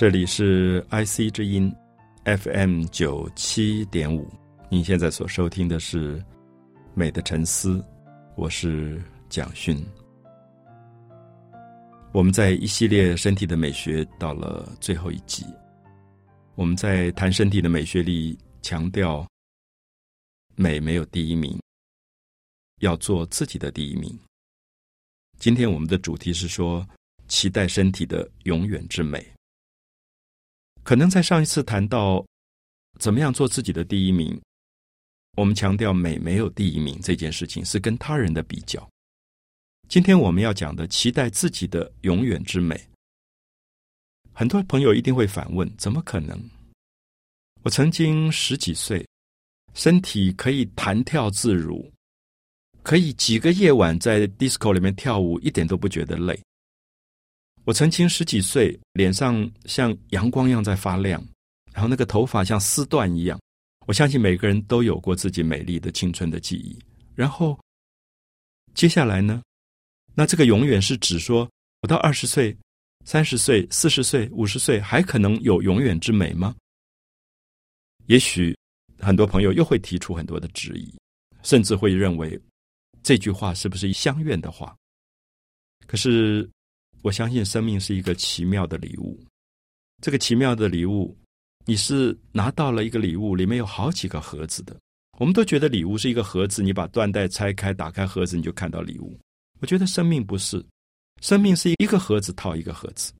这里是 IC 之音 FM 九七点五。您现在所收听的是《美的沉思》，我是蒋勋。我们在一系列身体的美学到了最后一集，我们在谈身体的美学里强调，美没有第一名，要做自己的第一名。今天我们的主题是说，期待身体的永远之美。可能在上一次谈到怎么样做自己的第一名，我们强调美没有第一名这件事情是跟他人的比较。今天我们要讲的期待自己的永远之美，很多朋友一定会反问：怎么可能？我曾经十几岁，身体可以弹跳自如，可以几个夜晚在 disco 里面跳舞，一点都不觉得累。我曾经十几岁，脸上像阳光一样在发亮，然后那个头发像丝缎一样。我相信每个人都有过自己美丽的青春的记忆。然后接下来呢？那这个永远是指说，我到二十岁、三十岁、四十岁、五十岁，还可能有永远之美吗？也许很多朋友又会提出很多的质疑，甚至会认为这句话是不是相怨的话？可是。我相信生命是一个奇妙的礼物。这个奇妙的礼物，你是拿到了一个礼物，里面有好几个盒子的。我们都觉得礼物是一个盒子，你把缎带拆开，打开盒子，你就看到礼物。我觉得生命不是，生命是一个盒子套一个盒子，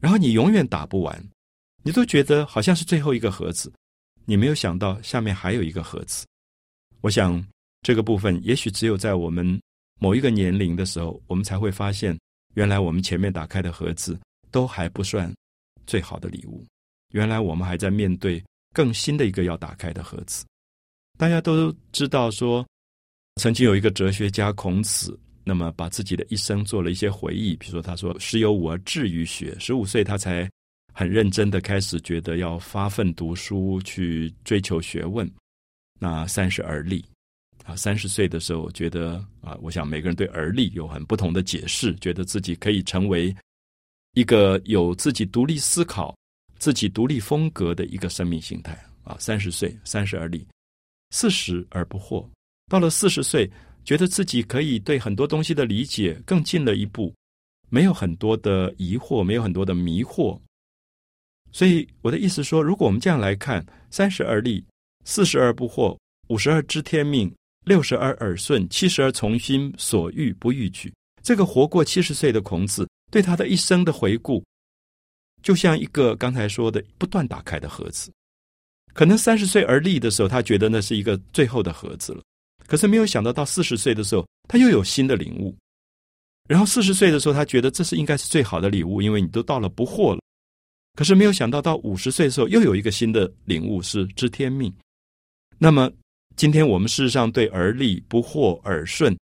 然后你永远打不完，你都觉得好像是最后一个盒子，你没有想到下面还有一个盒子。我想这个部分，也许只有在我们某一个年龄的时候，我们才会发现。原来我们前面打开的盒子都还不算最好的礼物，原来我们还在面对更新的一个要打开的盒子。大家都知道说，曾经有一个哲学家孔子，那么把自己的一生做了一些回忆，比如说他说：“十有五而志于学。”十五岁他才很认真的开始觉得要发奋读书去追求学问。那三十而立。啊，三十岁的时候，觉得啊，我想每个人对而立有很不同的解释，觉得自己可以成为一个有自己独立思考、自己独立风格的一个生命形态。啊，三十岁三十而立，四十而不惑。到了四十岁，觉得自己可以对很多东西的理解更进了一步，没有很多的疑惑，没有很多的迷惑。所以我的意思说，如果我们这样来看，三十而立，四十而不惑，五十而知天命。六十而耳顺，七十而从心所欲不逾矩。这个活过七十岁的孔子，对他的一生的回顾，就像一个刚才说的不断打开的盒子。可能三十岁而立的时候，他觉得那是一个最后的盒子了。可是没有想到，到四十岁的时候，他又有新的领悟。然后四十岁的时候，他觉得这是应该是最好的礼物，因为你都到了不惑了。可是没有想到，到五十岁的时候，又有一个新的领悟，是知天命。那么。今天我们事实上对而立不惑耳顺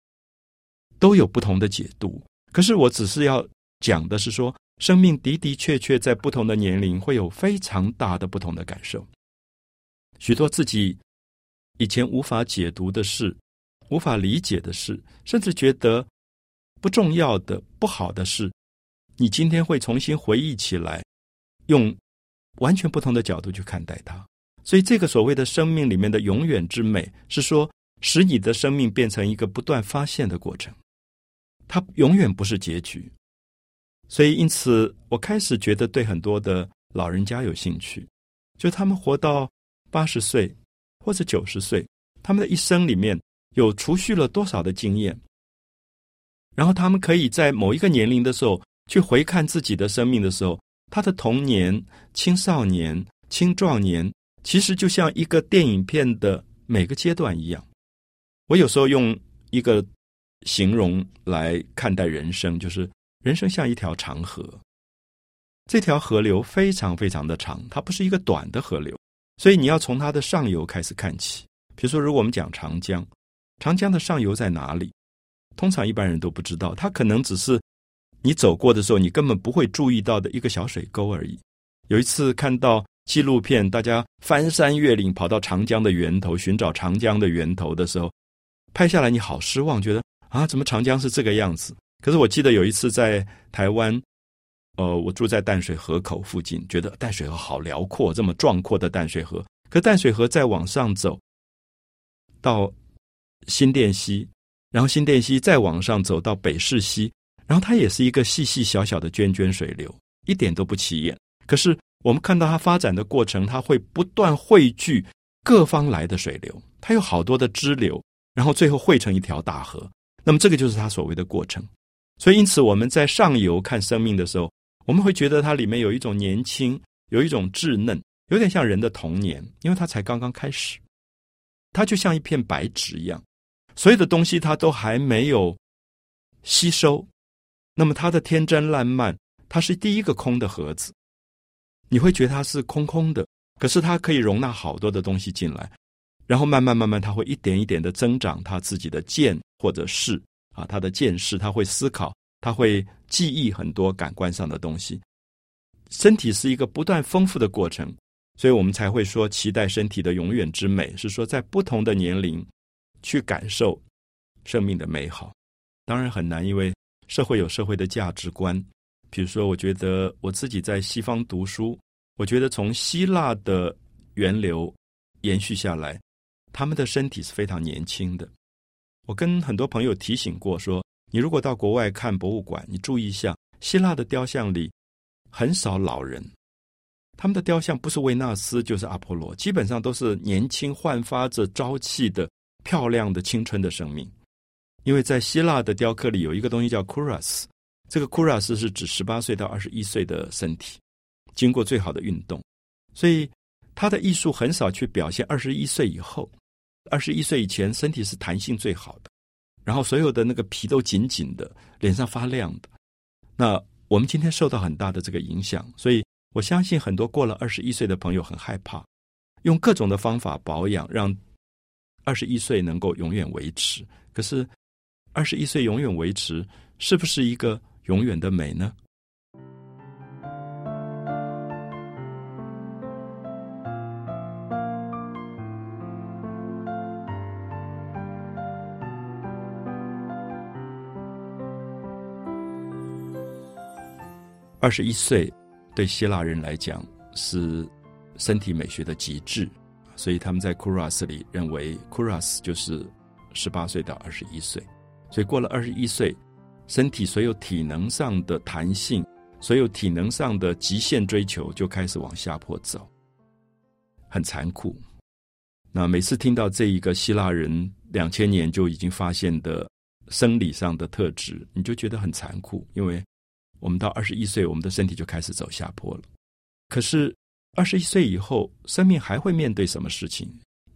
都有不同的解读，可是我只是要讲的是说，生命的的确确在不同的年龄会有非常大的不同的感受，许多自己以前无法解读的事、无法理解的事，甚至觉得不重要的、不好的事，你今天会重新回忆起来，用完全不同的角度去看待它。所以，这个所谓的生命里面的永远之美，是说使你的生命变成一个不断发现的过程，它永远不是结局。所以，因此我开始觉得对很多的老人家有兴趣，就他们活到八十岁或者九十岁，他们的一生里面有储蓄了多少的经验，然后他们可以在某一个年龄的时候去回看自己的生命的时候，他的童年、青少年、青壮年。其实就像一个电影片的每个阶段一样，我有时候用一个形容来看待人生，就是人生像一条长河，这条河流非常非常的长，它不是一个短的河流，所以你要从它的上游开始看起。比如说，如果我们讲长江，长江的上游在哪里？通常一般人都不知道，它可能只是你走过的时候，你根本不会注意到的一个小水沟而已。有一次看到。纪录片，大家翻山越岭跑到长江的源头寻找长江的源头的时候，拍下来你好失望，觉得啊，怎么长江是这个样子？可是我记得有一次在台湾，呃，我住在淡水河口附近，觉得淡水河好辽阔，这么壮阔的淡水河。可淡水河再往上走，到新店溪，然后新店溪再往上走到北势溪，然后它也是一个细细小小的涓涓水流，一点都不起眼。可是我们看到它发展的过程，它会不断汇聚各方来的水流，它有好多的支流，然后最后汇成一条大河。那么这个就是它所谓的过程。所以因此我们在上游看生命的时候，我们会觉得它里面有一种年轻，有一种稚嫩。有点像人的童年，因为它才刚刚开始，它就像一片白纸一样，所有的东西它都还没有吸收。那么它的天真烂漫，它是第一个空的盒子，你会觉得它是空空的，可是它可以容纳好多的东西进来，然后慢慢慢慢，他会一点一点的增长他自己的见或者是啊，他的见识，他会思考，他会记忆很多感官上的东西。身体是一个不断丰富的过程。所以我们才会说，期待身体的永远之美，是说在不同的年龄去感受生命的美好。当然很难，因为社会有社会的价值观。比如说，我觉得我自己在西方读书，我觉得从希腊的源流延续下来，他们的身体是非常年轻的。我跟很多朋友提醒过，说你如果到国外看博物馆，你注意一下，希腊的雕像里很少老人。他们的雕像不是维纳斯就是阿波罗，基本上都是年轻、焕发着朝气的、漂亮的青春的生命。因为在希腊的雕刻里有一个东西叫 kuras，这个 kuras 是指十八岁到二十一岁的身体，经过最好的运动，所以他的艺术很少去表现二十一岁以后。二十一岁以前，身体是弹性最好的，然后所有的那个皮都紧紧的，脸上发亮的。那我们今天受到很大的这个影响，所以。我相信很多过了二十一岁的朋友很害怕，用各种的方法保养，让二十一岁能够永远维持。可是，二十一岁永远维持，是不是一个永远的美呢？二十一岁。对希腊人来讲是身体美学的极致，所以他们在 Kuras 里认为 Kuras 就是十八岁到二十一岁，所以过了二十一岁，身体所有体能上的弹性，所有体能上的极限追求就开始往下坡走，很残酷。那每次听到这一个希腊人两千年就已经发现的生理上的特质，你就觉得很残酷，因为。我们到二十一岁，我们的身体就开始走下坡了。可是二十一岁以后，生命还会面对什么事情？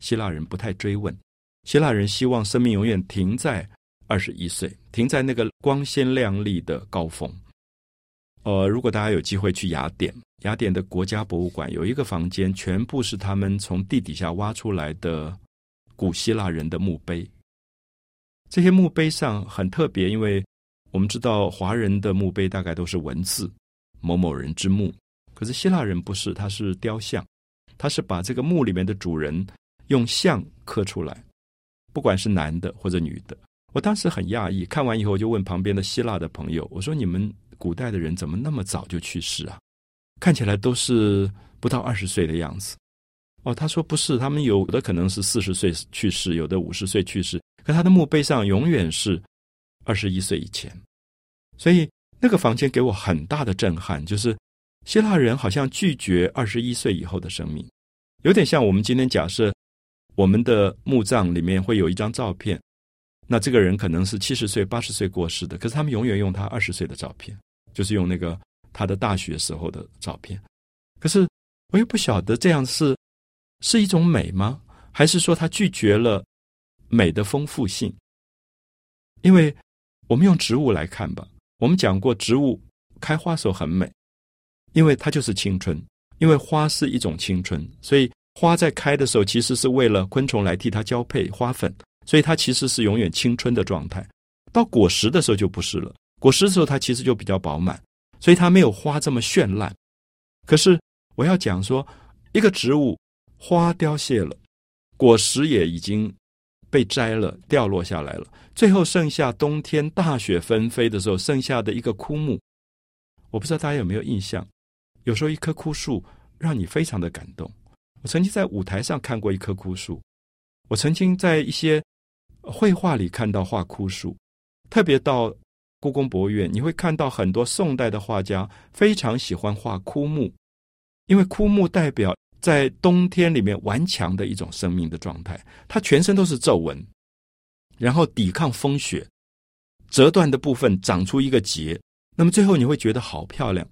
希腊人不太追问。希腊人希望生命永远停在二十一岁，停在那个光鲜亮丽的高峰。呃，如果大家有机会去雅典，雅典的国家博物馆有一个房间，全部是他们从地底下挖出来的古希腊人的墓碑。这些墓碑上很特别，因为。我们知道华人的墓碑大概都是文字，某某人之墓。可是希腊人不是，他是雕像，他是把这个墓里面的主人用像刻出来，不管是男的或者女的。我当时很讶异，看完以后我就问旁边的希腊的朋友：“我说你们古代的人怎么那么早就去世啊？看起来都是不到二十岁的样子。”哦，他说不是，他们有的可能是四十岁去世，有的五十岁去世，可他的墓碑上永远是。二十一岁以前，所以那个房间给我很大的震撼，就是希腊人好像拒绝二十一岁以后的生命，有点像我们今天假设我们的墓葬里面会有一张照片，那这个人可能是七十岁、八十岁过世的，可是他们永远用他二十岁的照片，就是用那个他的大学时候的照片。可是我也不晓得这样是是一种美吗？还是说他拒绝了美的丰富性？因为。我们用植物来看吧。我们讲过，植物开花时候很美，因为它就是青春。因为花是一种青春，所以花在开的时候，其实是为了昆虫来替它交配花粉，所以它其实是永远青春的状态。到果实的时候就不是了，果实的时候它其实就比较饱满，所以它没有花这么绚烂。可是我要讲说，一个植物花凋谢了，果实也已经。被摘了，掉落下来了。最后剩下冬天大雪纷飞的时候，剩下的一个枯木。我不知道大家有没有印象，有时候一棵枯树让你非常的感动。我曾经在舞台上看过一棵枯树，我曾经在一些绘画里看到画枯树，特别到故宫博物院，你会看到很多宋代的画家非常喜欢画枯木，因为枯木代表在冬天里面顽强的一种生命的状态，它全身都是皱纹，然后抵抗风雪。折断的部分长出一个结，那么最后你会觉得好漂亮。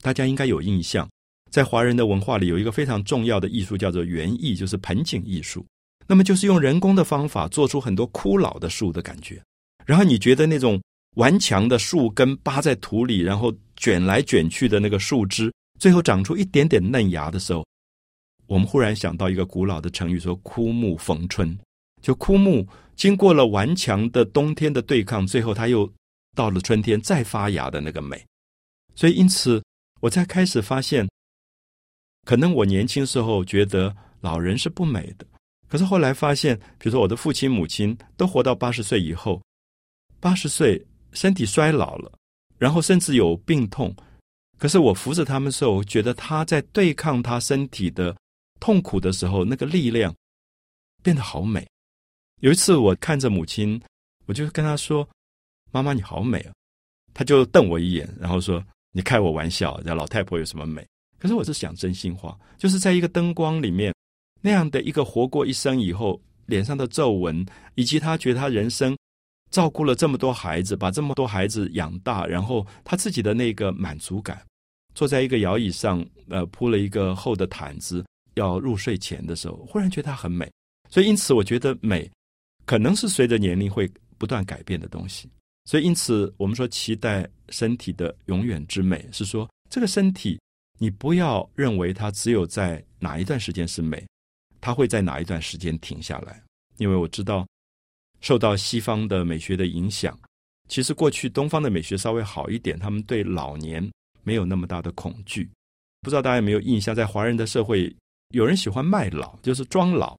大家应该有印象，在华人的文化里有一个非常重要的艺术叫做园艺，就是盆景艺术。那么就是用人工的方法做出很多枯老的树的感觉，然后你觉得那种顽强的树根扒在土里，然后卷来卷去的那个树枝，最后长出一点点嫩芽的时候，我们忽然想到一个古老的成语，说“枯木逢春”，就枯木。经过了顽强的冬天的对抗，最后它又到了春天再发芽的那个美。所以，因此我才开始发现，可能我年轻时候觉得老人是不美的，可是后来发现，比如说我的父亲、母亲都活到八十岁以后，八十岁身体衰老了，然后甚至有病痛，可是我扶着他们的时候，我觉得他在对抗他身体的痛苦的时候，那个力量变得好美。有一次，我看着母亲，我就跟她说：“妈妈，你好美啊！”她就瞪我一眼，然后说：“你开我玩笑，这老太婆有什么美？”可是我是讲真心话，就是在一个灯光里面，那样的一个活过一生以后，脸上的皱纹，以及他觉得他人生照顾了这么多孩子，把这么多孩子养大，然后他自己的那个满足感，坐在一个摇椅上，呃，铺了一个厚的毯子，要入睡前的时候，忽然觉得她很美。所以，因此，我觉得美。可能是随着年龄会不断改变的东西，所以因此我们说期待身体的永远之美，是说这个身体你不要认为它只有在哪一段时间是美，它会在哪一段时间停下来。因为我知道受到西方的美学的影响，其实过去东方的美学稍微好一点，他们对老年没有那么大的恐惧。不知道大家有没有印象，在华人的社会，有人喜欢卖老，就是装老，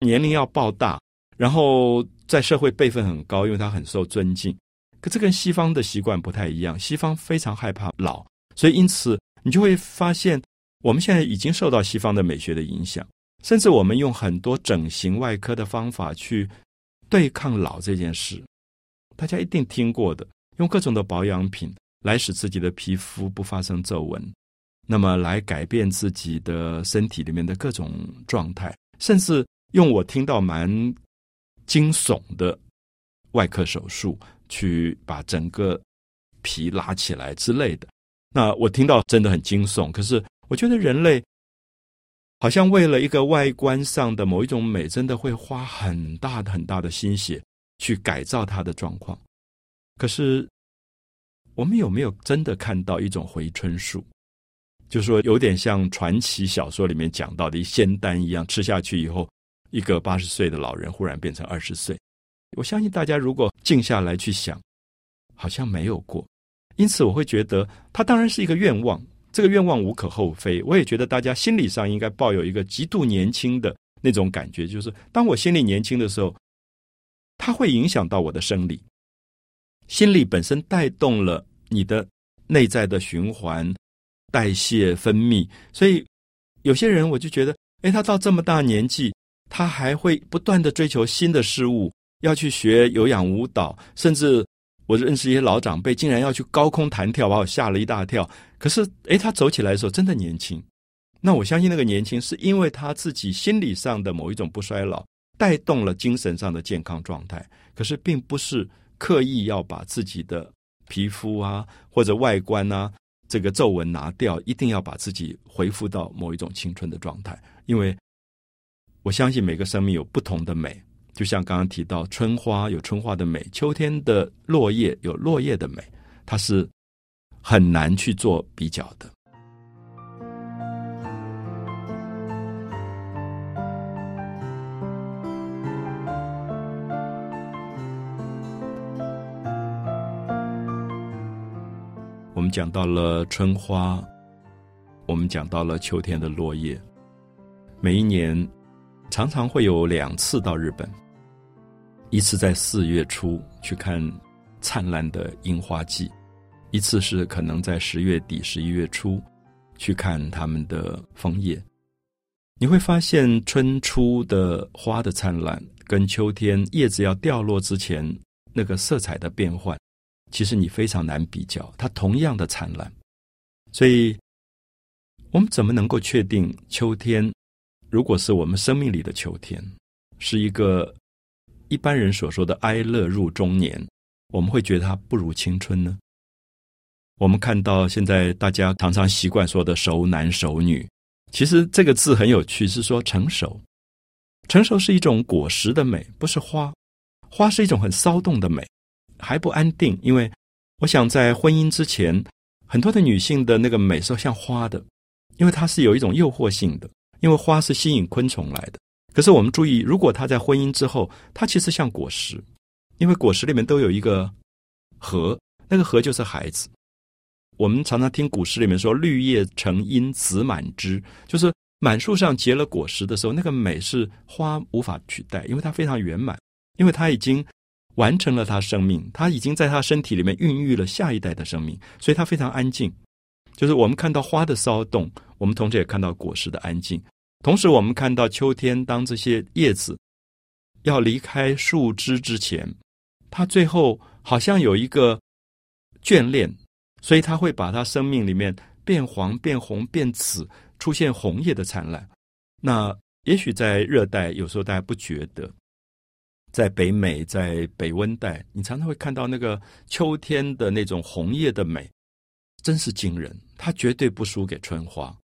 年龄要报大。然后在社会辈分很高，因为他很受尊敬。可这跟西方的习惯不太一样，西方非常害怕老，所以因此你就会发现，我们现在已经受到西方的美学的影响，甚至我们用很多整形外科的方法去对抗老这件事。大家一定听过的，用各种的保养品来使自己的皮肤不发生皱纹，那么来改变自己的身体里面的各种状态，甚至用我听到蛮。惊悚的外科手术，去把整个皮拉起来之类的。那我听到真的很惊悚。可是我觉得人类好像为了一个外观上的某一种美，真的会花很大的很大的心血去改造它的状况。可是我们有没有真的看到一种回春术？就说有点像传奇小说里面讲到的仙丹一样，吃下去以后。一个八十岁的老人忽然变成二十岁，我相信大家如果静下来去想，好像没有过。因此，我会觉得它当然是一个愿望，这个愿望无可厚非。我也觉得大家心理上应该抱有一个极度年轻的那种感觉，就是当我心里年轻的时候，它会影响到我的生理。心理本身带动了你的内在的循环、代谢、分泌，所以有些人我就觉得，哎，他到这么大年纪。他还会不断的追求新的事物，要去学有氧舞蹈，甚至我认识一些老长辈，竟然要去高空弹跳，把我吓了一大跳。可是，诶，他走起来的时候真的年轻。那我相信那个年轻是因为他自己心理上的某一种不衰老，带动了精神上的健康状态。可是，并不是刻意要把自己的皮肤啊或者外观啊这个皱纹拿掉，一定要把自己恢复到某一种青春的状态，因为。我相信每个生命有不同的美，就像刚刚提到，春花有春花的美，秋天的落叶有落叶的美，它是很难去做比较的。我们讲到了春花，我们讲到了秋天的落叶，每一年。常常会有两次到日本，一次在四月初去看灿烂的樱花季，一次是可能在十月底、十一月初去看它们的枫叶，你会发现春初的花的灿烂，跟秋天叶子要掉落之前那个色彩的变换，其实你非常难比较。它同样的灿烂，所以我们怎么能够确定秋天？如果是我们生命里的秋天，是一个一般人所说的哀乐入中年，我们会觉得它不如青春呢？我们看到现在大家常常习惯说的熟男熟女，其实这个字很有趣，是说成熟。成熟是一种果实的美，不是花。花是一种很骚动的美，还不安定。因为我想在婚姻之前，很多的女性的那个美是像花的，因为它是有一种诱惑性的。因为花是吸引昆虫来的。可是我们注意，如果她在婚姻之后，她其实像果实，因为果实里面都有一个核，那个核就是孩子。我们常常听古诗里面说“绿叶成荫子满枝”，就是满树上结了果实的时候，那个美是花无法取代，因为它非常圆满，因为它已经完成了它生命，它已经在它身体里面孕育了下一代的生命，所以它非常安静。就是我们看到花的骚动，我们同时也看到果实的安静。同时，我们看到秋天当这些叶子要离开树枝之前，它最后好像有一个眷恋。所以它会把它生命里面变黄、变红、变紫，出现红叶的灿烂。那也许在热带，有时候大家不觉得；在北美、在北温带，你常常会看到那个秋天的那种红叶的美，真是惊人。它绝对不输给春花。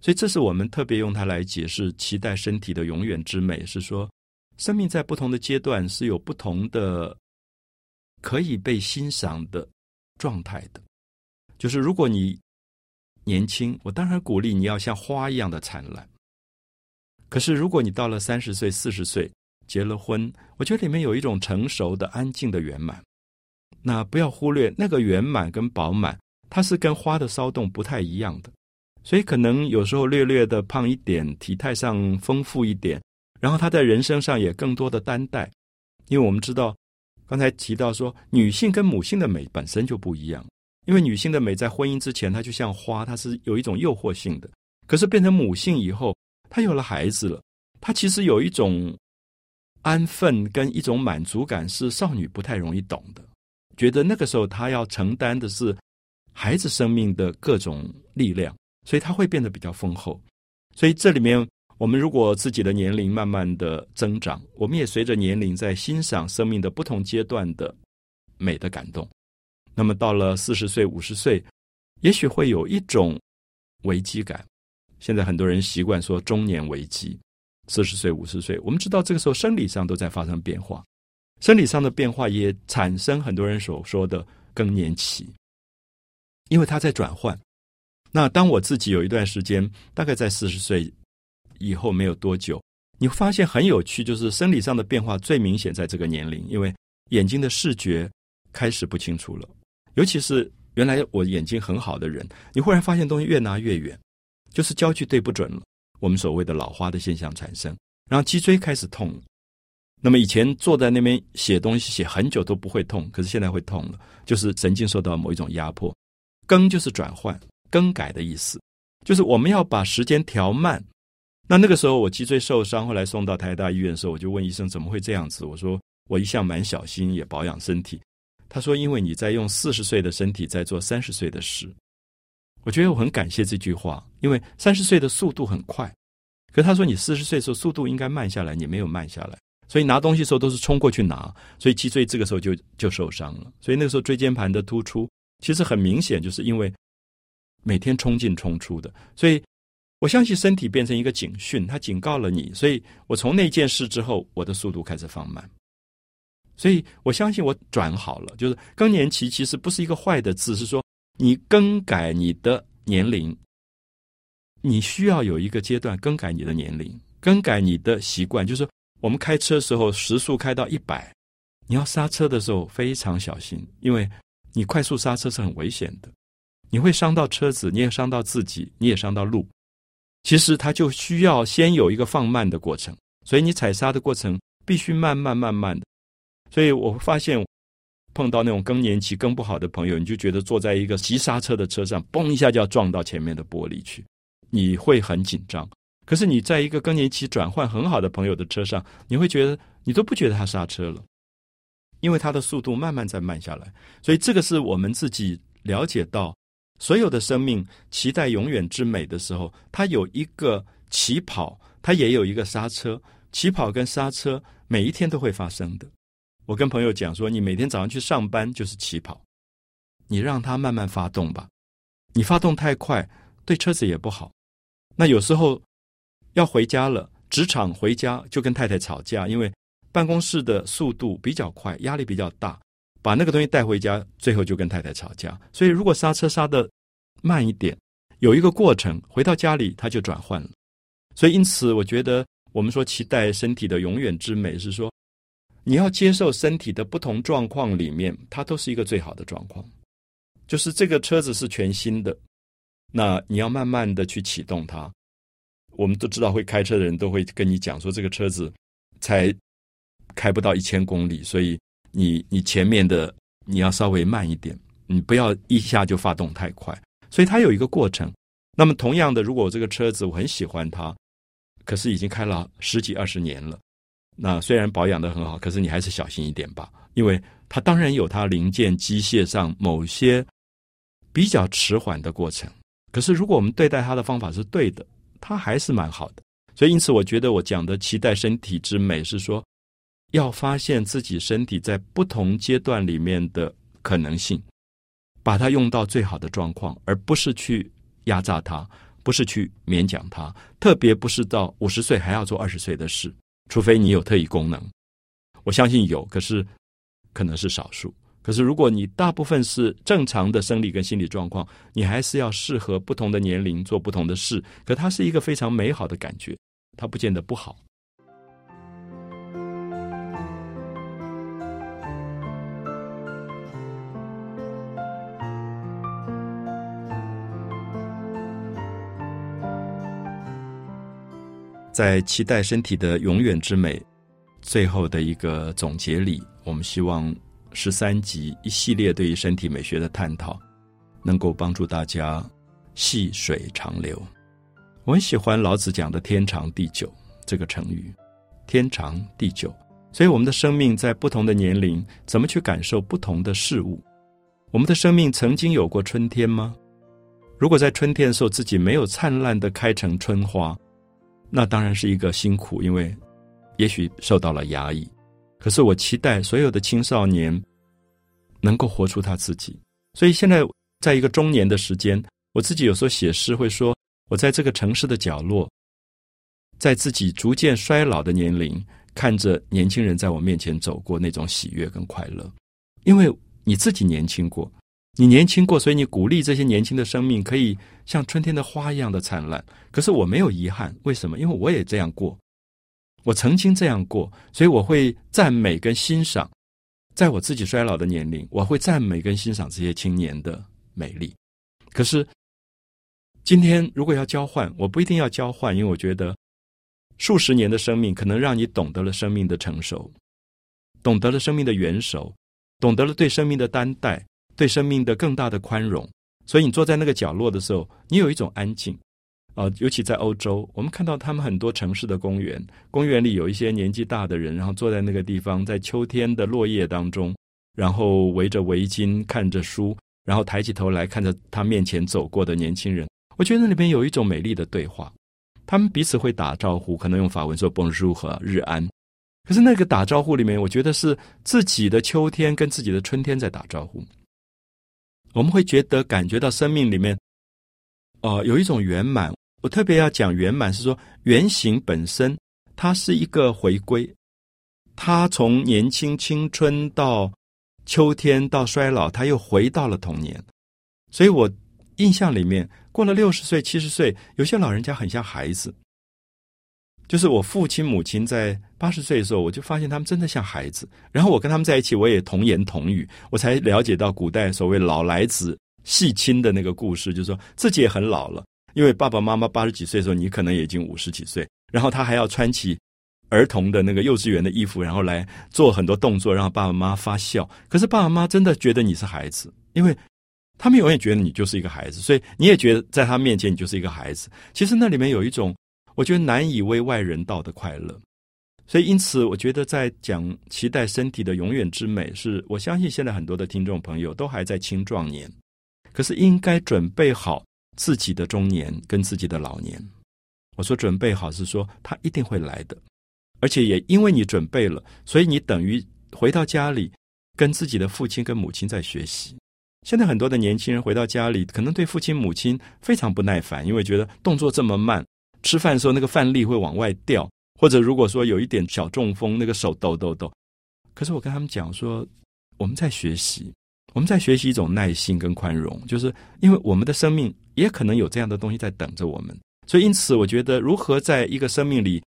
所以这是我们特别用它来解释期待身体的永远之美，是说生命在不同的阶段是有不同的可以被欣赏的状态的。就是如果你年轻，我当然鼓励你要像花一样的灿烂。可是如果你到了三十岁、四十岁，结了婚，我觉得里面有一种成熟的、安静的圆满。那不要忽略那个圆满跟饱满，它是跟花的骚动不太一样的。所以可能有时候略略的胖一点，体态上丰富一点，然后他在人生上也更多的担待。因为我们知道，刚才提到说，女性跟母性的美本身就不一样。因为女性的美在婚姻之前，她就像花，它是有一种诱惑性的。可是变成母性以后，她有了孩子了，她其实有一种安分跟一种满足感，是少女不太容易懂的。觉得那个时候她要承担的是孩子生命的各种力量，所以她会变得比较丰厚。所以这里面，我们如果自己的年龄慢慢的增长，我们也随着年龄在欣赏生命的不同阶段的美的感动。那么到了四十岁、五十岁，也许会有一种危机感。现在很多人习惯说中年危机。四十岁、五十岁，我们知道这个时候生理上都在发生变化，生理上的变化也产生很多人所说的更年期，因为它在转换。那当我自己有一段时间，大概在四十岁以后没有多久，你发现很有趣，就是生理上的变化最明显在这个年龄，因为眼睛的视觉开始不清楚了。尤其是原来我眼睛很好的人，你忽然发现东西越拿越远，就是焦距对不准了。我们所谓的老花的现象产生，然后脊椎开始痛。那么以前坐在那边写东西写很久都不会痛，可是现在会痛了，就是神经受到某一种压迫。更就是转换、更改的意思，就是我们要把时间调慢。那那个时候我脊椎受伤，后来送到台大医院的时候，我就问医生怎么会这样子？我说我一向蛮小心，也保养身体。他说：“因为你在用四十岁的身体在做三十岁的事，我觉得我很感谢这句话。因为三十岁的速度很快，可他说你四十岁的时候速度应该慢下来，你没有慢下来，所以拿东西的时候都是冲过去拿，所以脊椎这个时候就就受伤了。所以那个时候椎间盘的突出，其实很明显就是因为每天冲进冲出的。所以我相信身体变成一个警讯，它警告了你。所以我从那件事之后，我的速度开始放慢。”所以我相信我转好了，就是更年期其实不是一个坏的字，是说你更改你的年龄，你需要有一个阶段更改你的年龄，更改你的习惯。就是我们开车的时候时速开到一百，你要刹车的时候非常小心，因为你快速刹车是很危险的，你会伤到车子，你也伤到自己，你也伤到路。其实它就需要先有一个放慢的过程，所以你踩刹的过程必须慢慢慢慢的。所以我发现，碰到那种更年期更不好的朋友，你就觉得坐在一个急刹车的车上，嘣一下就要撞到前面的玻璃去，你会很紧张。可是你在一个更年期转换很好的朋友的车上，你会觉得你都不觉得他刹车了，因为他的速度慢慢在慢下来。所以这个是我们自己了解到，所有的生命期待永远之美的时候，它有一个起跑，它也有一个刹车。起跑跟刹车每一天都会发生的。我跟朋友讲说，你每天早上去上班就是起跑，你让它慢慢发动吧。你发动太快，对车子也不好。那有时候要回家了，职场回家就跟太太吵架，因为办公室的速度比较快，压力比较大，把那个东西带回家，最后就跟太太吵架。所以如果刹车刹的慢一点，有一个过程，回到家里它就转换了。所以因此，我觉得我们说期待身体的永远之美，是说。你要接受身体的不同状况里面，它都是一个最好的状况。就是这个车子是全新的，那你要慢慢的去启动它。我们都知道会开车的人都会跟你讲说，这个车子才开不到一千公里，所以你你前面的你要稍微慢一点，你不要一下就发动太快。所以它有一个过程。那么同样的，如果这个车子我很喜欢它，可是已经开了十几二十年了。那虽然保养的很好，可是你还是小心一点吧，因为它当然有它零件机械上某些比较迟缓的过程。可是如果我们对待它的方法是对的，它还是蛮好的。所以因此，我觉得我讲的期待身体之美是说，要发现自己身体在不同阶段里面的可能性，把它用到最好的状况，而不是去压榨它，不是去勉强它，特别不是到五十岁还要做二十岁的事。除非你有特异功能，我相信有，可是可能是少数。可是如果你大部分是正常的生理跟心理状况，你还是要适合不同的年龄做不同的事。可它是一个非常美好的感觉，它不见得不好。在期待身体的永远之美，最后的一个总结里，我们希望十三集一系列对于身体美学的探讨，能够帮助大家细水长流。我很喜欢老子讲的“天长地久”这个成语，“天长地久”。所以，我们的生命在不同的年龄，怎么去感受不同的事物？我们的生命曾经有过春天吗？如果在春天的时候自己没有灿烂的开成春花，那当然是一个辛苦，因为也许受到了压抑。可是我期待所有的青少年能够活出他自己。所以现在在一个中年的时间，我自己有时候写诗会说，我在这个城市的角落，在自己逐渐衰老的年龄，看着年轻人在我面前走过，那种喜悦跟快乐，因为你自己年轻过。你年轻过，所以你鼓励这些年轻的生命可以像春天的花一样的灿烂。可是我没有遗憾，为什么？因为我也这样过，我曾经这样过，所以我会赞美跟欣赏，在我自己衰老的年龄，我会赞美跟欣赏这些青年的美丽。可是今天如果要交换，我不一定要交换，因为我觉得数十年的生命可能让你懂得了生命的成熟，懂得了生命的元首，懂得了对生命的担待。对生命的更大的宽容，所以你坐在那个角落的时候，你有一种安静啊。尤其在欧洲，我们看到他们很多城市的公园，公园里有一些年纪大的人，然后坐在那个地方，在秋天的落叶当中，然后围着围巾看着书，然后抬起头来看着他面前走过的年轻人。我觉得那里边有一种美丽的对话，他们彼此会打招呼，可能用法文说 “bonjour” 和日安。可是那个打招呼里面，我觉得是自己的秋天跟自己的春天在打招呼。我们会觉得感觉到生命里面，哦，有一种圆满。我特别要讲圆满，是说圆形本身它是一个回归，它从年轻青春到秋天到衰老，它又回到了童年。所以我印象里面，过了六十岁、七十岁，有些老人家很像孩子。就是我父亲母亲在八十岁的时候，我就发现他们真的像孩子。然后我跟他们在一起，我也童言童语，我才了解到古代所谓老来子细亲的那个故事，就是说自己也很老了，因为爸爸妈妈八十几岁的时候，你可能已经五十几岁，然后他还要穿起儿童的那个幼稚园的衣服，然后来做很多动作，让爸爸妈妈发笑。可是爸爸妈妈真的觉得你是孩子，因为他们永远觉得你就是一个孩子，所以你也觉得在他面前你就是一个孩子。其实那里面有一种我觉得难以为外人道的快乐。所以因此，我觉得在讲期待身体的永远之美，是我相信现在很多的听众朋友都还在青壮年，可是应该准备好自己的中年跟自己的老年。我说准备好是说他一定会来的。而且也因为你准备了，所以你等于回到家里，跟自己的父亲跟母亲在学习。现在很多的年轻人回到家里，可能对父亲母亲非常不耐烦，因为觉得动作这么慢，吃饭的时候那个饭粒会往外掉，或者如果说有一点小中风，那个手抖抖抖。可是我跟他们讲说，我们在学习，我们在学习一种耐心跟宽容，就是因为我们的生命也可能有这样的东西在等着我们。所以因此，我觉得如何在一个生命里。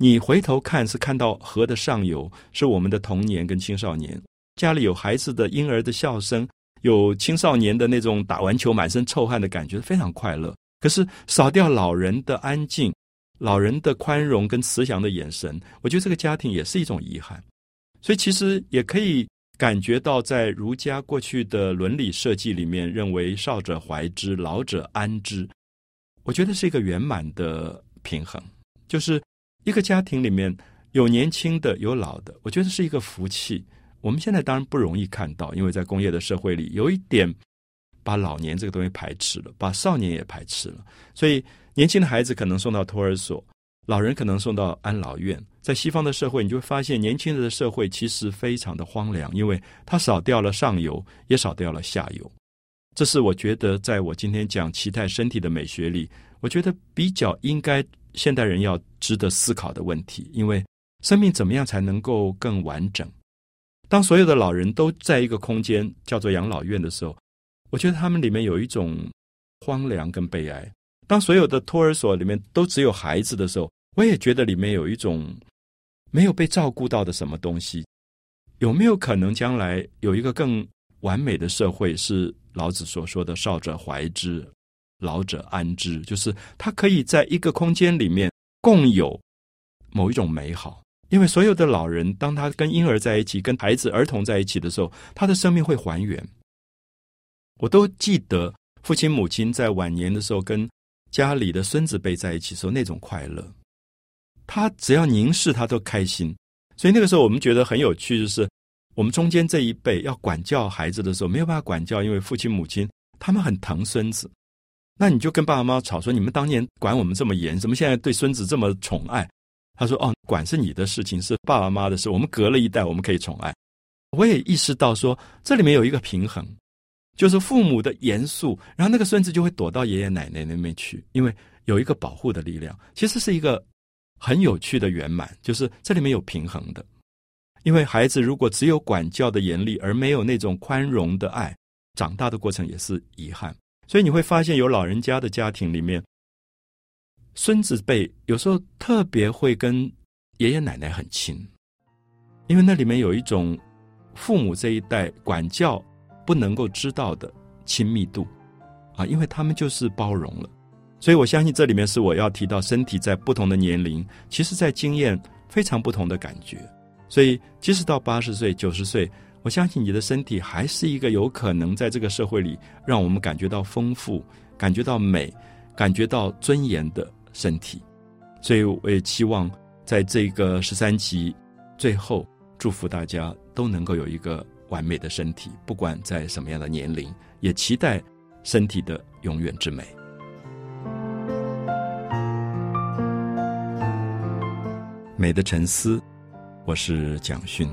你回头看是看到河的上游是我们的童年跟青少年，家里有孩子的婴儿的笑声，有青少年的那种打完球满身臭汗的感觉，非常快乐。可是少掉老人的安静、老人的宽容跟慈祥的眼神，我觉得这个家庭也是一种遗憾。所以其实也可以感觉到，在儒家过去的伦理设计里面，认为少者怀之，老者安之，我觉得是一个圆满的平衡，就是。一个家庭里面有年轻的，有老的，我觉得是一个福气。我们现在当然不容易看到，因为在工业的社会里，有一点把老年这个东西排斥了，把少年也排斥了。所以年轻的孩子可能送到托儿所，老人可能送到安老院。在西方的社会，你就会发现，年轻人的社会其实非常的荒凉，因为它少掉了上游，也少掉了下游。这是我觉得，在我今天讲期待身体的美学里，我觉得比较应该。现代人要值得思考的问题，因为生命怎么样才能够更完整？当所有的老人都在一个空间叫做养老院的时候，我觉得他们里面有一种荒凉跟悲哀；当所有的托儿所里面都只有孩子的时候，我也觉得里面有一种没有被照顾到的什么东西。有没有可能将来有一个更完美的社会？是老子所说的“少者怀之”。老者安之，就是他可以在一个空间里面共有某一种美好。因为所有的老人，当他跟婴儿在一起，跟孩子、儿童在一起的时候，他的生命会还原。我都记得父亲、母亲在晚年的时候，跟家里的孙子辈在一起时候那种快乐。他只要凝视，他都开心。所以那个时候，我们觉得很有趣，就是我们中间这一辈要管教孩子的时候，没有办法管教，因为父亲、母亲他们很疼孙子。那你就跟爸爸妈妈吵说，你们当年管我们这么严，怎么现在对孙子这么宠爱？他说：“哦，管是你的事情，是爸爸妈妈的事。我们隔了一代，我们可以宠爱。”我也意识到说，这里面有一个平衡，就是父母的严肃，然后那个孙子就会躲到爷爷奶奶那边去，因为有一个保护的力量。其实是一个很有趣的圆满，就是这里面有平衡的。因为孩子如果只有管教的严厉，而没有那种宽容的爱，长大的过程也是遗憾。所以你会发现，有老人家的家庭里面，孙子辈有时候特别会跟爷爷奶奶很亲，因为那里面有一种父母这一代管教不能够知道的亲密度啊，因为他们就是包容了。所以我相信这里面是我要提到，身体在不同的年龄，其实在经验非常不同的感觉。所以即使到八十岁、九十岁。我相信你的身体还是一个有可能在这个社会里让我们感觉到丰富、感觉到美、感觉到尊严的身体。所以我也期望在这个十三集最后，祝福大家都能够有一个完美的身体，不管在什么样的年龄，也期待身体的永远之美。美的沉思，我是蒋勋。